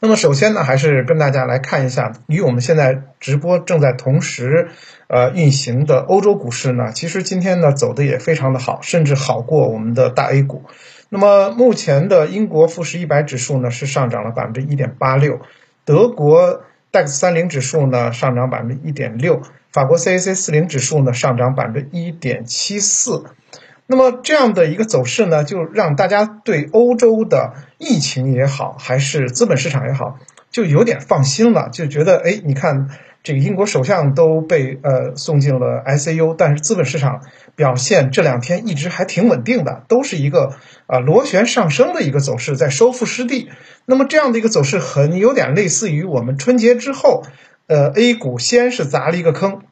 那么首先呢，还是跟大家来看一下，与我们现在直播正在同时呃运行的欧洲股市呢，其实今天呢走的也非常的好，甚至好过我们的大 A 股。那么目前的英国富时一百指数呢是上涨了百分之一点八六，德国 DAX 三零指数呢上涨百分之一点六，法国 CAC 四零指数呢上涨百分之一点七四。那么这样的一个走势呢，就让大家对欧洲的疫情也好，还是资本市场也好，就有点放心了，就觉得哎，你看这个英国首相都被呃送进了 ICU，但是资本市场表现这两天一直还挺稳定的，都是一个啊螺旋上升的一个走势，在收复失地。那么这样的一个走势，很有点类似于我们春节之后，呃 A 股先是砸了一个坑。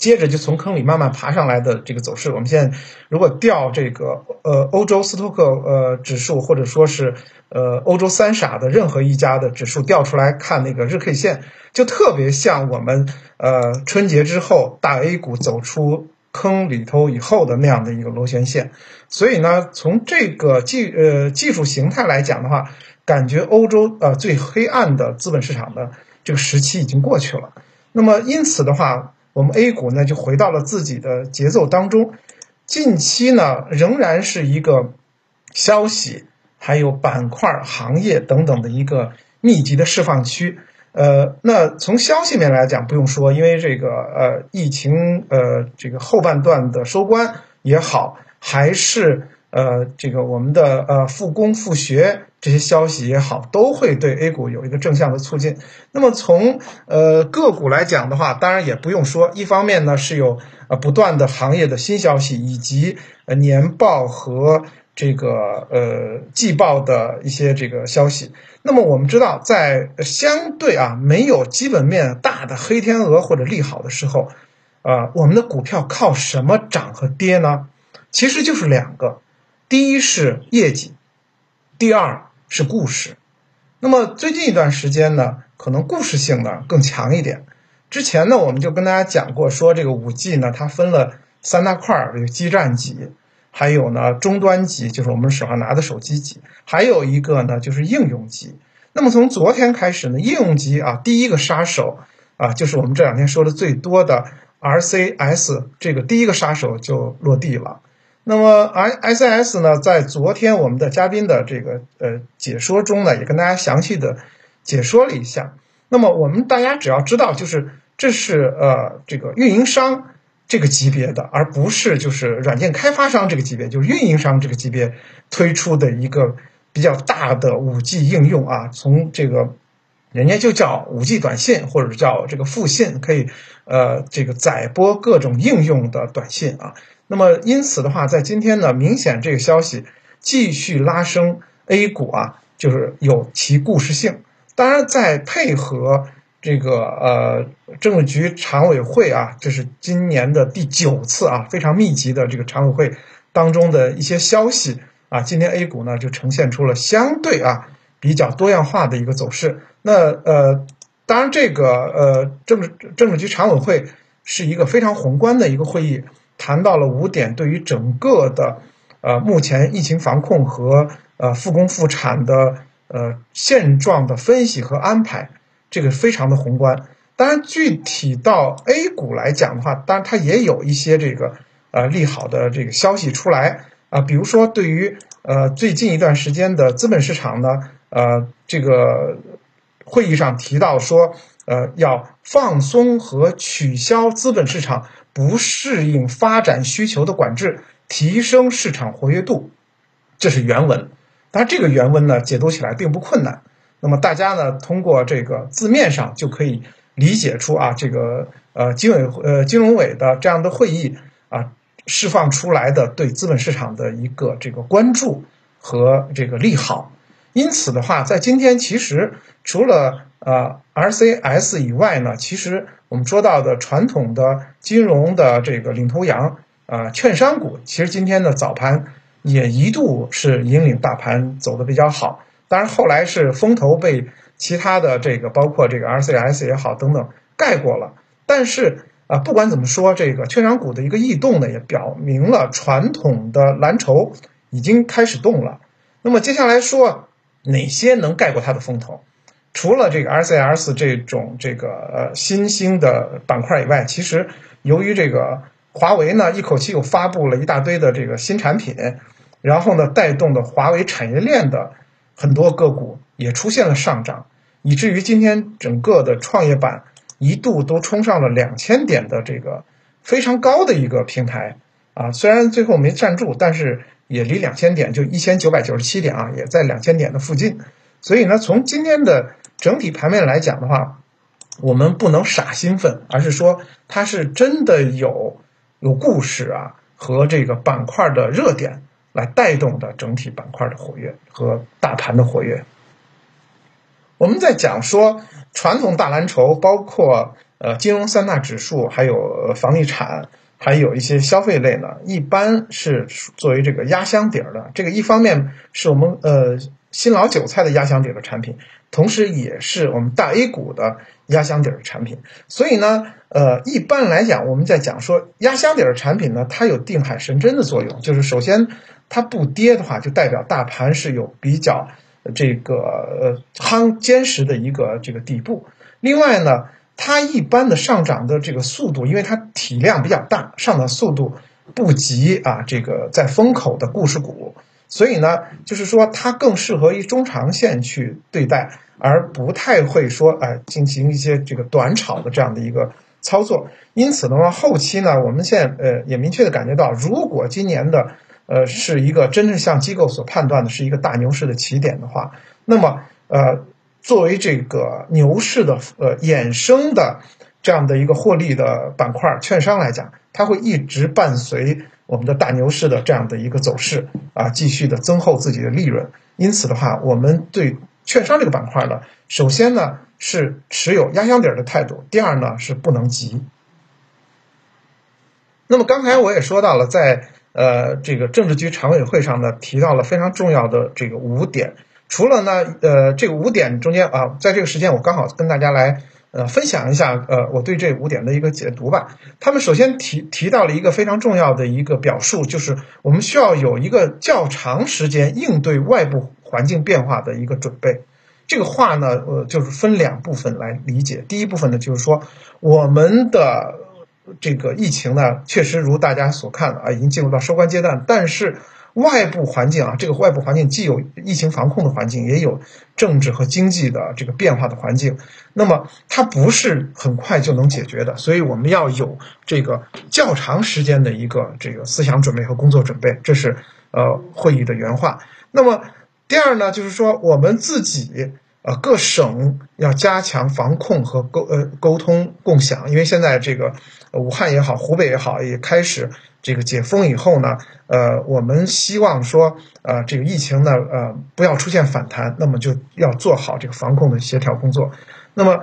接着就从坑里慢慢爬上来的这个走势，我们现在如果调这个呃欧洲斯托克呃指数，或者说是呃欧洲三傻的任何一家的指数调出来看那个日 K 线，就特别像我们呃春节之后大 A 股走出坑里头以后的那样的一个螺旋线。所以呢，从这个技呃技术形态来讲的话，感觉欧洲呃最黑暗的资本市场的这个时期已经过去了。那么因此的话。我们 A 股呢就回到了自己的节奏当中，近期呢仍然是一个消息、还有板块、行业等等的一个密集的释放区。呃，那从消息面来讲，不用说，因为这个呃疫情呃这个后半段的收官也好，还是。呃，这个我们的呃复工复学这些消息也好，都会对 A 股有一个正向的促进。那么从呃个股来讲的话，当然也不用说，一方面呢是有呃不断的行业的新消息，以及呃年报和这个呃季报的一些这个消息。那么我们知道，在相对啊没有基本面大的黑天鹅或者利好的时候，啊我们的股票靠什么涨和跌呢？其实就是两个。第一是业绩，第二是故事。那么最近一段时间呢，可能故事性呢更强一点。之前呢，我们就跟大家讲过，说这个五 G 呢，它分了三大块儿，有基站级，还有呢终端级，就是我们手上拿的手机级，还有一个呢就是应用级。那么从昨天开始呢，应用级啊，第一个杀手啊，就是我们这两天说的最多的 RCS 这个第一个杀手就落地了。那么，I S S 呢，在昨天我们的嘉宾的这个呃解说中呢，也跟大家详细的解说了一下。那么，我们大家只要知道，就是这是呃这个运营商这个级别的，而不是就是软件开发商这个级别，就是运营商这个级别推出的一个比较大的五 G 应用啊。从这个人家就叫五 G 短信，或者叫这个复信，可以呃这个载播各种应用的短信啊。那么，因此的话，在今天呢，明显这个消息继续拉升 A 股啊，就是有其故事性。当然，在配合这个呃政治局常委会啊，这是今年的第九次啊，非常密集的这个常委会当中的一些消息啊，今天 A 股呢就呈现出了相对啊比较多样化的一个走势。那呃，当然这个呃政治政治局常委会是一个非常宏观的一个会议。谈到了五点，对于整个的呃目前疫情防控和呃复工复产的呃现状的分析和安排，这个非常的宏观。当然，具体到 A 股来讲的话，当然它也有一些这个呃利好的这个消息出来啊，比如说对于呃最近一段时间的资本市场呢，呃这个会议上提到说，呃要放松和取消资本市场。不适应发展需求的管制，提升市场活跃度，这是原文。当然，这个原文呢解读起来并不困难。那么大家呢通过这个字面上就可以理解出啊，这个呃金委呃金融委的这样的会议啊释放出来的对资本市场的一个这个关注和这个利好。因此的话，在今天其实除了呃 RCS 以外呢，其实我们说到的传统的金融的这个领头羊啊，券商股，其实今天的早盘也一度是引领大盘走的比较好。当然后来是风头被其他的这个包括这个 RCS 也好等等盖过了。但是啊，不管怎么说，这个券商股的一个异动呢，也表明了传统的蓝筹已经开始动了。那么接下来说。哪些能盖过它的风头？除了这个 RCS 这种这个呃新兴的板块以外，其实由于这个华为呢一口气又发布了一大堆的这个新产品，然后呢带动的华为产业链的很多个股也出现了上涨，以至于今天整个的创业板一度都冲上了两千点的这个非常高的一个平台啊，虽然最后没站住，但是也离两千点就一千九百九十七点啊，也在两千点的附近。所以呢，从今天的整体盘面来讲的话，我们不能傻兴奋，而是说它是真的有有故事啊和这个板块的热点来带动的整体板块的活跃和大盘的活跃。我们在讲说传统大蓝筹，包括呃金融三大指数，还有房地产，还有一些消费类呢，一般是作为这个压箱底儿的。这个一方面是我们呃。新老韭菜的压箱底儿的产品，同时也是我们大 A 股的压箱底儿的产品。所以呢，呃，一般来讲，我们在讲说压箱底儿的产品呢，它有定海神针的作用。就是首先它不跌的话，就代表大盘是有比较这个呃夯坚实的一个这个底部。另外呢，它一般的上涨的这个速度，因为它体量比较大，上涨速度不及啊这个在风口的故事股。所以呢，就是说它更适合于中长线去对待，而不太会说哎进行一些这个短炒的这样的一个操作。因此的话，后期呢，我们现在呃也明确的感觉到，如果今年的呃是一个真正像机构所判断的是一个大牛市的起点的话，那么呃作为这个牛市的呃衍生的这样的一个获利的板块，券商来讲，它会一直伴随。我们的大牛市的这样的一个走势啊，继续的增厚自己的利润。因此的话，我们对券商这个板块呢，首先呢是持有压箱底儿的态度，第二呢是不能急。那么刚才我也说到了，在呃这个政治局常委会上呢，提到了非常重要的这个五点。除了呢呃这个五点中间啊，在这个时间我刚好跟大家来。呃，分享一下呃，我对这五点的一个解读吧。他们首先提提到了一个非常重要的一个表述，就是我们需要有一个较长时间应对外部环境变化的一个准备。这个话呢，呃，就是分两部分来理解。第一部分呢，就是说我们的这个疫情呢，确实如大家所看的啊，已经进入到收官阶段，但是。外部环境啊，这个外部环境既有疫情防控的环境，也有政治和经济的这个变化的环境。那么它不是很快就能解决的，所以我们要有这个较长时间的一个这个思想准备和工作准备。这是呃会议的原话。那么第二呢，就是说我们自己呃各省要加强防控和沟呃沟通共享，因为现在这个武汉也好，湖北也好，也开始。这个解封以后呢，呃，我们希望说，呃，这个疫情呢，呃，不要出现反弹，那么就要做好这个防控的协调工作。那么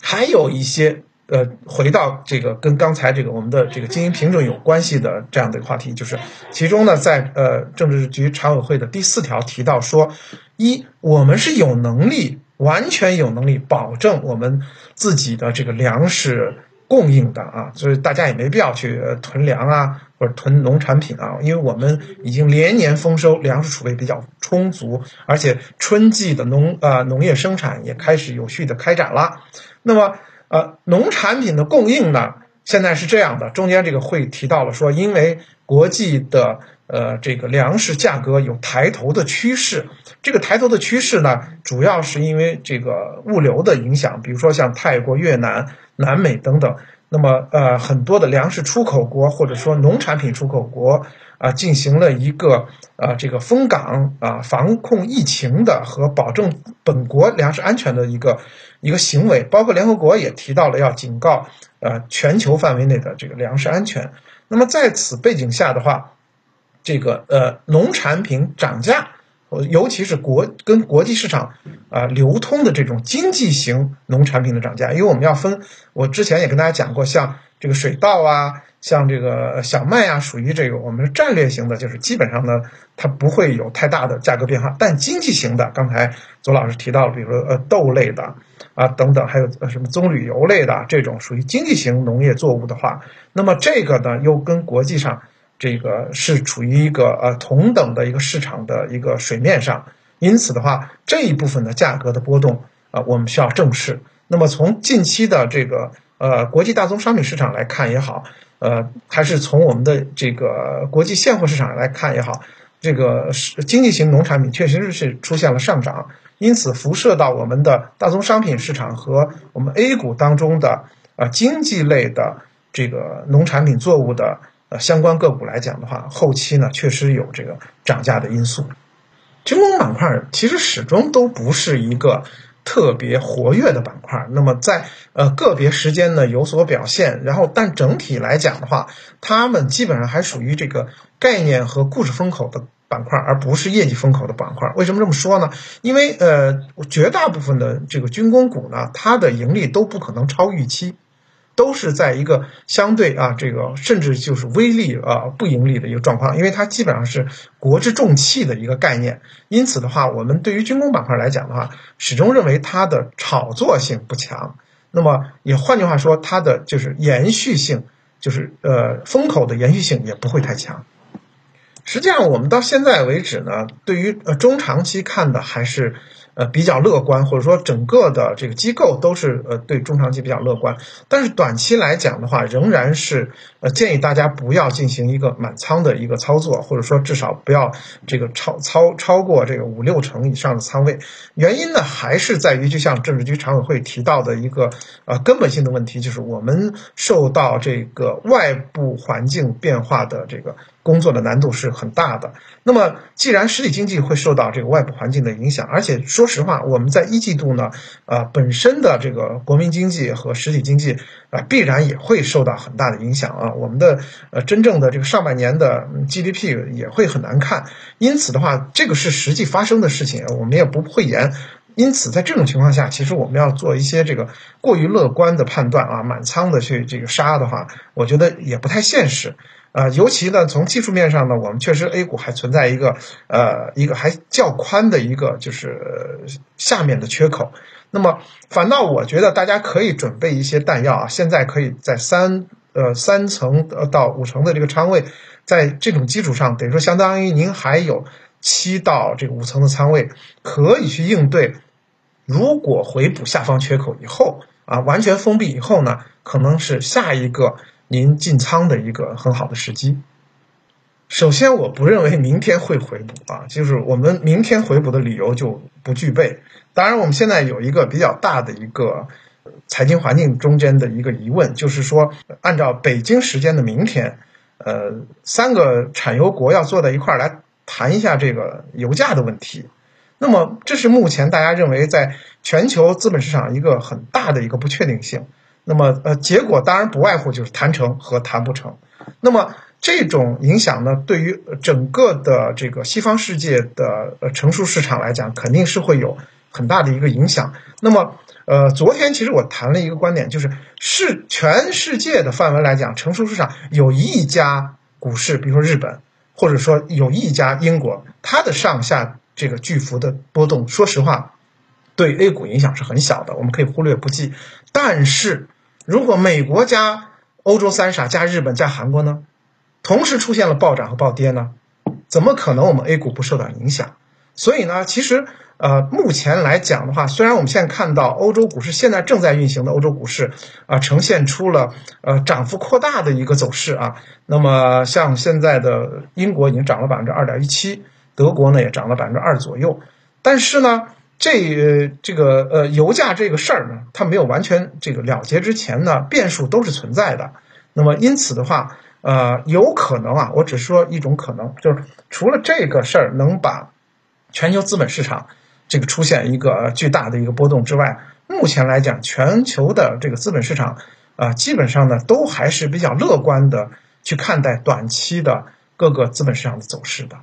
还有一些，呃，回到这个跟刚才这个我们的这个经营平整有关系的这样的一个话题，就是其中呢，在呃政治局常委会的第四条提到说，一，我们是有能力，完全有能力保证我们自己的这个粮食。供应的啊，所以大家也没必要去囤粮啊，或者囤农产品啊，因为我们已经连年丰收，粮食储备比较充足，而且春季的农呃农业生产也开始有序的开展了。那么呃农产品的供应呢，现在是这样的，中间这个会提到了说，因为国际的呃这个粮食价格有抬头的趋势，这个抬头的趋势呢，主要是因为这个物流的影响，比如说像泰国、越南。南美等等，那么呃很多的粮食出口国或者说农产品出口国啊，进行了一个啊这个封港啊防控疫情的和保证本国粮食安全的一个一个行为，包括联合国也提到了要警告呃全球范围内的这个粮食安全。那么在此背景下的话，这个呃农产品涨价。尤其是国跟国际市场啊流通的这种经济型农产品的涨价，因为我们要分，我之前也跟大家讲过，像这个水稻啊，像这个小麦啊，属于这个我们是战略型的，就是基本上呢，它不会有太大的价格变化。但经济型的，刚才左老师提到了，比如说呃豆类的啊等等，还有呃什么棕榈油类的这种属于经济型农业作物的话，那么这个呢又跟国际上。这个是处于一个呃同等的一个市场的一个水面上，因此的话，这一部分的价格的波动啊，我们需要正视。那么从近期的这个呃国际大宗商品市场来看也好，呃，还是从我们的这个国际现货市场来看也好，这个是经济型农产品确实是出现了上涨，因此辐射到我们的大宗商品市场和我们 A 股当中的啊经济类的这个农产品作物的呃相关个股来讲的话，后期呢确实有这个涨价的因素。军工板块其实始终都不是一个。特别活跃的板块，那么在呃个别时间呢有所表现，然后但整体来讲的话，它们基本上还属于这个概念和故事风口的板块，而不是业绩风口的板块。为什么这么说呢？因为呃绝大部分的这个军工股呢，它的盈利都不可能超预期。都是在一个相对啊，这个甚至就是微利啊不盈利的一个状况，因为它基本上是国之重器的一个概念。因此的话，我们对于军工板块来讲的话，始终认为它的炒作性不强。那么也换句话说，它的就是延续性，就是呃风口的延续性也不会太强。实际上，我们到现在为止呢，对于呃中长期看的还是。呃，比较乐观，或者说整个的这个机构都是呃对中长期比较乐观，但是短期来讲的话，仍然是呃建议大家不要进行一个满仓的一个操作，或者说至少不要这个超超超过这个五六成以上的仓位。原因呢，还是在于就像政治局常委会提到的一个呃根本性的问题，就是我们受到这个外部环境变化的这个。工作的难度是很大的。那么，既然实体经济会受到这个外部环境的影响，而且说实话，我们在一季度呢，呃，本身的这个国民经济和实体经济啊，必然也会受到很大的影响啊。我们的呃，真正的这个上半年的 GDP 也会很难看。因此的话，这个是实际发生的事情，我们也不讳言。因此，在这种情况下，其实我们要做一些这个过于乐观的判断啊，满仓的去这个杀的话，我觉得也不太现实。啊，尤其呢，从技术面上呢，我们确实 A 股还存在一个呃一个还较宽的一个就是下面的缺口。那么，反倒我觉得大家可以准备一些弹药啊，现在可以在三呃三层呃到五层的这个仓位，在这种基础上，等于说相当于您还有七到这个五层的仓位可以去应对。如果回补下方缺口以后啊，完全封闭以后呢，可能是下一个。您进仓的一个很好的时机。首先，我不认为明天会回补啊，就是我们明天回补的理由就不具备。当然，我们现在有一个比较大的一个财经环境中间的一个疑问，就是说，按照北京时间的明天，呃，三个产油国要坐在一块儿来谈一下这个油价的问题。那么，这是目前大家认为在全球资本市场一个很大的一个不确定性。那么，呃，结果当然不外乎就是谈成和谈不成。那么这种影响呢，对于整个的这个西方世界的呃成熟市场来讲，肯定是会有很大的一个影响。那么，呃，昨天其实我谈了一个观点，就是是全世界的范围来讲，成熟市场有一家股市，比如说日本，或者说有一家英国，它的上下这个巨幅的波动，说实话。对 A 股影响是很小的，我们可以忽略不计。但是，如果美国加欧洲三傻加日本加韩国呢，同时出现了暴涨和暴跌呢，怎么可能我们 A 股不受到影响？所以呢，其实呃，目前来讲的话，虽然我们现在看到欧洲股市现在正在运行的欧洲股市啊，呈现出了呃涨幅扩大的一个走势啊，那么像现在的英国已经涨了百分之二点一七，德国呢也涨了百分之二左右，但是呢。这这个呃油价这个事儿呢，它没有完全这个了结之前呢，变数都是存在的。那么因此的话，呃，有可能啊，我只说一种可能，就是除了这个事儿能把全球资本市场这个出现一个巨大的一个波动之外，目前来讲，全球的这个资本市场啊，基本上呢都还是比较乐观的去看待短期的各个资本市场的走势的。